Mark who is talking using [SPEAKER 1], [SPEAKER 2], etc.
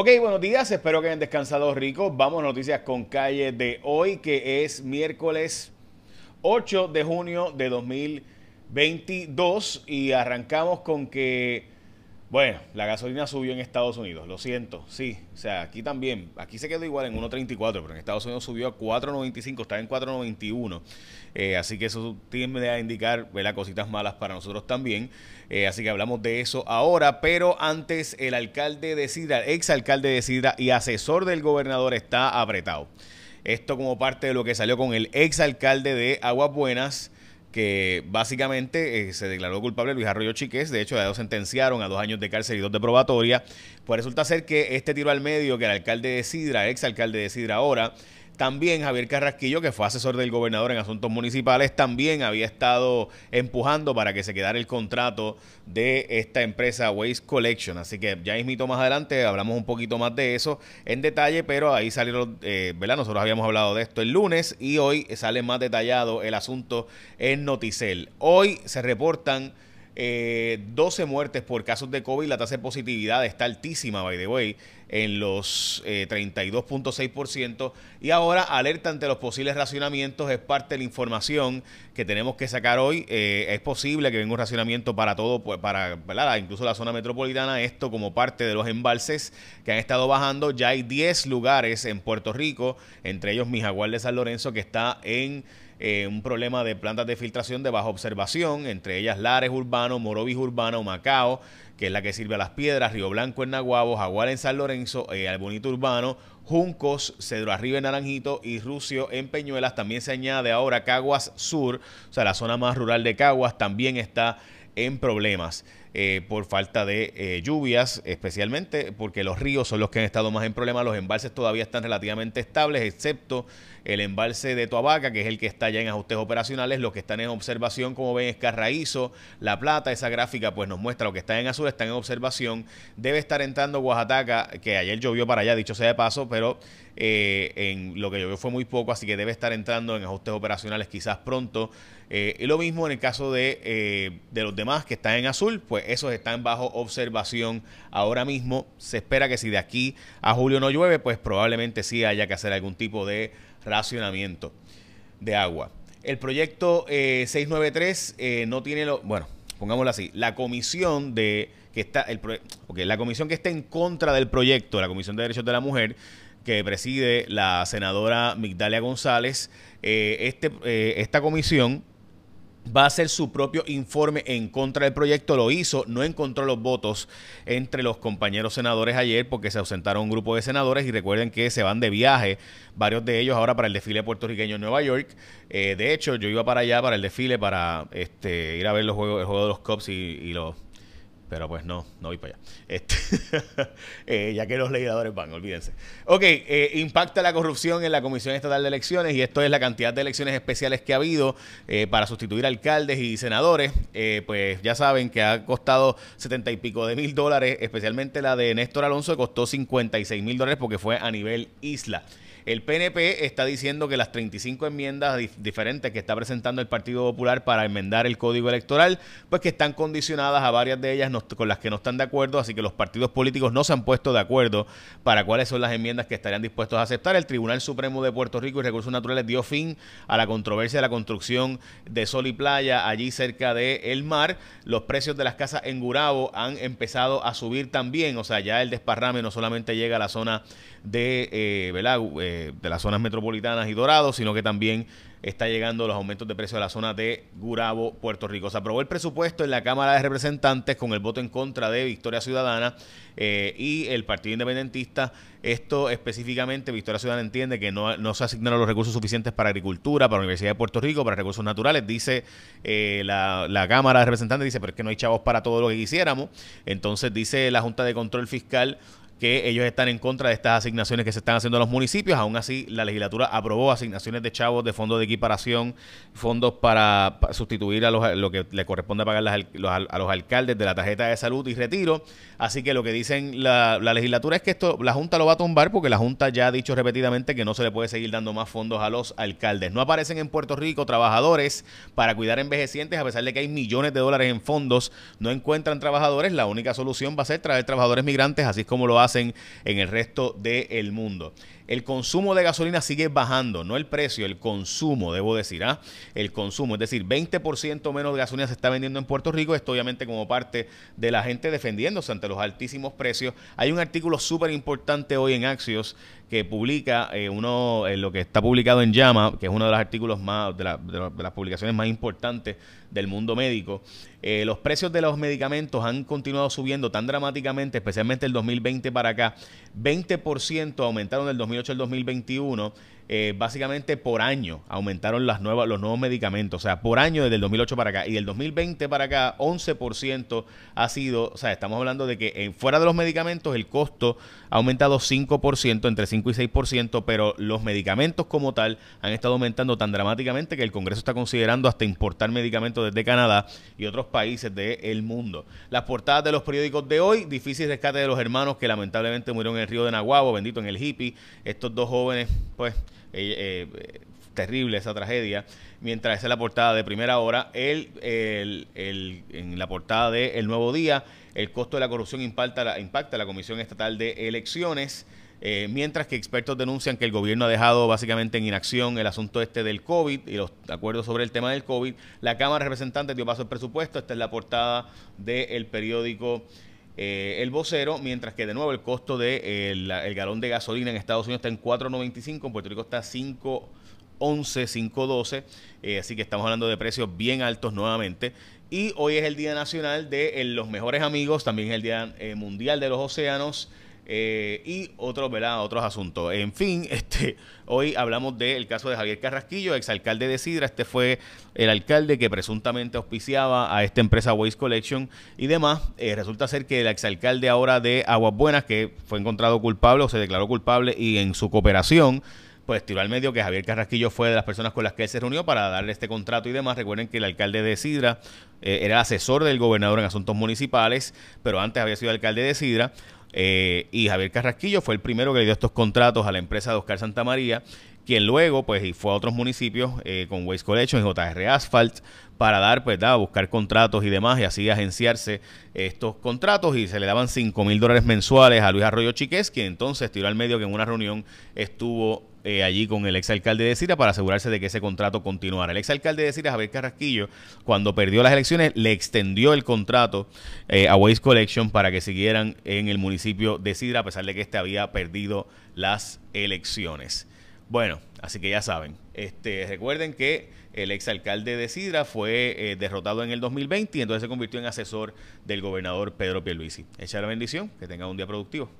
[SPEAKER 1] Ok, buenos días, espero que hayan descansado ricos. Vamos a noticias con calle de hoy, que es miércoles 8 de junio de 2022 y arrancamos con que bueno, la gasolina subió en Estados Unidos, lo siento, sí. O sea, aquí también, aquí se quedó igual en 1.34, pero en Estados Unidos subió a 4.95, está en 4.91. Eh, así que eso tiende a indicar ¿verdad? cositas malas para nosotros también. Eh, así que hablamos de eso ahora, pero antes el alcalde de Sidra, ex alcalde de Sidra y asesor del gobernador está apretado. Esto como parte de lo que salió con el ex alcalde de Aguas Buenas que básicamente eh, se declaró culpable Luis Arroyo Chiqués, de hecho ya lo sentenciaron a dos años de cárcel y dos de probatoria, pues resulta ser que este tiro al medio que el alcalde de Sidra, ex alcalde de Sidra ahora, también Javier Carrasquillo, que fue asesor del gobernador en asuntos municipales, también había estado empujando para que se quedara el contrato de esta empresa Waste Collection. Así que ya mismito más adelante hablamos un poquito más de eso en detalle, pero ahí salieron, eh, ¿verdad? Nosotros habíamos hablado de esto el lunes y hoy sale más detallado el asunto en Noticel. Hoy se reportan eh, 12 muertes por casos de COVID. La tasa de positividad está altísima, by the way, en los 32.6%. Eh, y ahora alerta ante los posibles racionamientos. Es parte de la información que tenemos que sacar hoy. Eh, es posible que venga un racionamiento para todo, pues, para ¿verdad? incluso la zona metropolitana. Esto como parte de los embalses que han estado bajando. Ya hay 10 lugares en Puerto Rico, entre ellos Mijagual de San Lorenzo, que está en eh, un problema de plantas de filtración de baja observación, entre ellas Lares Urbano, Morovis Urbano, Macao, que es la que sirve a las piedras, Río Blanco en Naguabo, Jaguar en San Lorenzo, eh, Albonito Urbano, Juncos, Cedro Arriba en Naranjito y Rucio en Peñuelas. También se añade ahora Caguas Sur, o sea, la zona más rural de Caguas también está en problemas. Eh, por falta de eh, lluvias, especialmente porque los ríos son los que han estado más en problemas. Los embalses todavía están relativamente estables, excepto el embalse de Toabaca, que es el que está ya en ajustes operacionales. Los que están en observación, como ven, es Carraízo, La Plata. Esa gráfica pues nos muestra lo que está en azul, está en observación. Debe estar entrando Oaxaca, que ayer llovió para allá, dicho sea de paso, pero eh, en lo que llovió fue muy poco, así que debe estar entrando en ajustes operacionales quizás pronto. Lo mismo en el caso de, de los demás que están en azul, pues esos están bajo observación ahora mismo. Se espera que si de aquí a julio no llueve, pues probablemente sí haya que hacer algún tipo de racionamiento de agua. El proyecto 693 no tiene lo, bueno, pongámoslo así, la comisión de que está el la comisión que está en contra del proyecto, la Comisión de Derechos de la Mujer, que preside la senadora Migdalia González, este, esta comisión va a hacer su propio informe en contra del proyecto. Lo hizo, no encontró los votos entre los compañeros senadores ayer porque se ausentaron un grupo de senadores y recuerden que se van de viaje, varios de ellos ahora para el desfile puertorriqueño en Nueva York. Eh, de hecho, yo iba para allá para el desfile para este, ir a ver los juegos, el juego de los Cubs y los pero pues no, no voy para allá. Este, eh, ya que los legisladores van, olvídense. Ok, eh, impacta la corrupción en la Comisión Estatal de Elecciones y esto es la cantidad de elecciones especiales que ha habido eh, para sustituir alcaldes y senadores. pues ya saben que ha costado setenta y pico de mil dólares, especialmente la de Néstor Alonso, que costó 56 mil dólares porque fue a nivel isla. El PNP está diciendo que las 35 enmiendas diferentes que está presentando el Partido Popular para enmendar el código electoral, pues que están condicionadas a varias de ellas con las que no están de acuerdo, así que los partidos políticos no se han puesto de acuerdo para cuáles son las enmiendas que estarían dispuestos a aceptar. El Tribunal Supremo de Puerto Rico y Recursos Naturales dio fin a la controversia de la construcción de sol y playa allí cerca del el mar. Los precios de las casas en Gurabo han empezado a subir también, o sea, ya el desparrame no solamente llega a la zona de, eh. Eh, de las zonas metropolitanas y Dorados, sino que también está llegando los aumentos de precios de la zona de Gurabo, Puerto Rico. Se aprobó el presupuesto en la Cámara de Representantes con el voto en contra de Victoria Ciudadana eh, y el Partido Independentista. Esto específicamente, Victoria Ciudadana entiende que no, se asignaron los recursos suficientes para agricultura, para la Universidad de Puerto Rico, para recursos naturales. Dice eh, la, la, Cámara de Representantes, dice, pero es que no hay chavos para todo lo que quisiéramos. Entonces dice la Junta de Control Fiscal que ellos están en contra de estas asignaciones que se están haciendo a los municipios. Aún así, la legislatura aprobó asignaciones de chavos de fondos de equiparación, fondos para, sustituir a lo que le corresponde pagar a los alcaldes de la tarjeta de salud y retiro. Así que lo que dicen la, legislatura es que esto la Junta lo va a tumbar porque la Junta ya ha dicho repetidamente que no se le puede seguir dando más fondos a los alcaldes. No aparecen en Puerto Rico trabajadores para cuidar envejecientes, a pesar de que hay millones de dólares en fondos, no encuentran trabajadores. La única solución va a ser traer trabajadores migrantes, así como lo hace hacen en el resto del mundo. El consumo de gasolina sigue bajando, no el precio, el consumo, debo decir, ¿ah? El consumo, es decir, 20% menos de gasolina se está vendiendo en Puerto Rico, esto obviamente como parte de la gente defendiéndose ante los altísimos precios. Hay un artículo súper importante hoy en Axios que publica eh, uno, eh, lo que está publicado en Llama, que es uno de los artículos más, de, las publicaciones más importantes del mundo médico. Eh, los precios de los medicamentos han continuado subiendo tan dramáticamente, especialmente el 2020 para acá. 20% aumentaron del 2008 al 2021. Eh, básicamente por año aumentaron las nuevas, los nuevos medicamentos. O sea, por año desde el 2008 para acá. Y del 2020 para acá, 11% ha sido, o sea, estamos hablando de que en, fuera de los medicamentos el costo ha aumentado 5%, entre 5 y 6%, pero los medicamentos como tal han estado aumentando tan dramáticamente que el Congreso está considerando hasta importar medicamentos desde Canadá y otros países del mundo. Las portadas de los periódicos de hoy, difícil rescate de los hermanos que lamentablemente murieron en el río de Nahuabo, bendito en el hippie. Estos dos jóvenes, pues eh, eh, terrible esa tragedia. Mientras esa es la portada de primera hora, el, en la portada de El Nuevo Día, el costo de la corrupción impacta la, impacta la Comisión Estatal de Elecciones. Eh, mientras que expertos denuncian que el gobierno ha dejado básicamente en inacción el asunto este del COVID y los acuerdos sobre el tema del COVID. La Cámara de Representantes dio paso al presupuesto. Esta es la portada del periódico eh, el vocero, mientras que de nuevo el costo del de, el galón de gasolina en Estados Unidos está en 4.95, en Puerto Rico está 5.11, 5.12, eh, así que estamos hablando de precios bien altos nuevamente. Y hoy es el Día Nacional de los Mejores Amigos, también es el Día eh, Mundial de los Océanos. Eh, y otros, ¿verdad? Otros asuntos. En fin, este, hoy hablamos del caso de Javier Carrasquillo, exalcalde de Sidra. Este fue el alcalde que presuntamente auspiciaba a esta empresa Waste Collection y demás. Eh, resulta ser que el exalcalde ahora de Aguas Buenas, que fue encontrado culpable o se declaró culpable y en su cooperación pues tiró al medio que Javier Carrasquillo fue de las personas con las que él se reunió para darle este contrato y demás. Recuerden que el alcalde de Sidra eh, era asesor del gobernador en asuntos municipales, pero antes había sido alcalde de Sidra. Eh, y Javier Carrasquillo fue el primero que le dio estos contratos a la empresa de Oscar Santamaría, quien luego pues fue a otros municipios eh, con Waste Collection y JR Asphalt para dar, pues, da, buscar contratos y demás y así agenciarse estos contratos y se le daban 5 mil dólares mensuales a Luis Arroyo Chiqués, quien entonces tiró al medio que en una reunión estuvo eh, allí con el exalcalde de Cira para asegurarse de que ese contrato continuara. El exalcalde de Cira, Javier Carrasquillo, cuando perdió las elecciones, le extendió el contrato eh, a Waste Collection para que siguieran en el municipio de Sidra, a pesar de que este había perdido las elecciones. Bueno, así que ya saben. Este, recuerden que el exalcalde de Sidra fue eh, derrotado en el 2020 y entonces se convirtió en asesor del gobernador Pedro Pierluisi. Echa la bendición, que tenga un día productivo.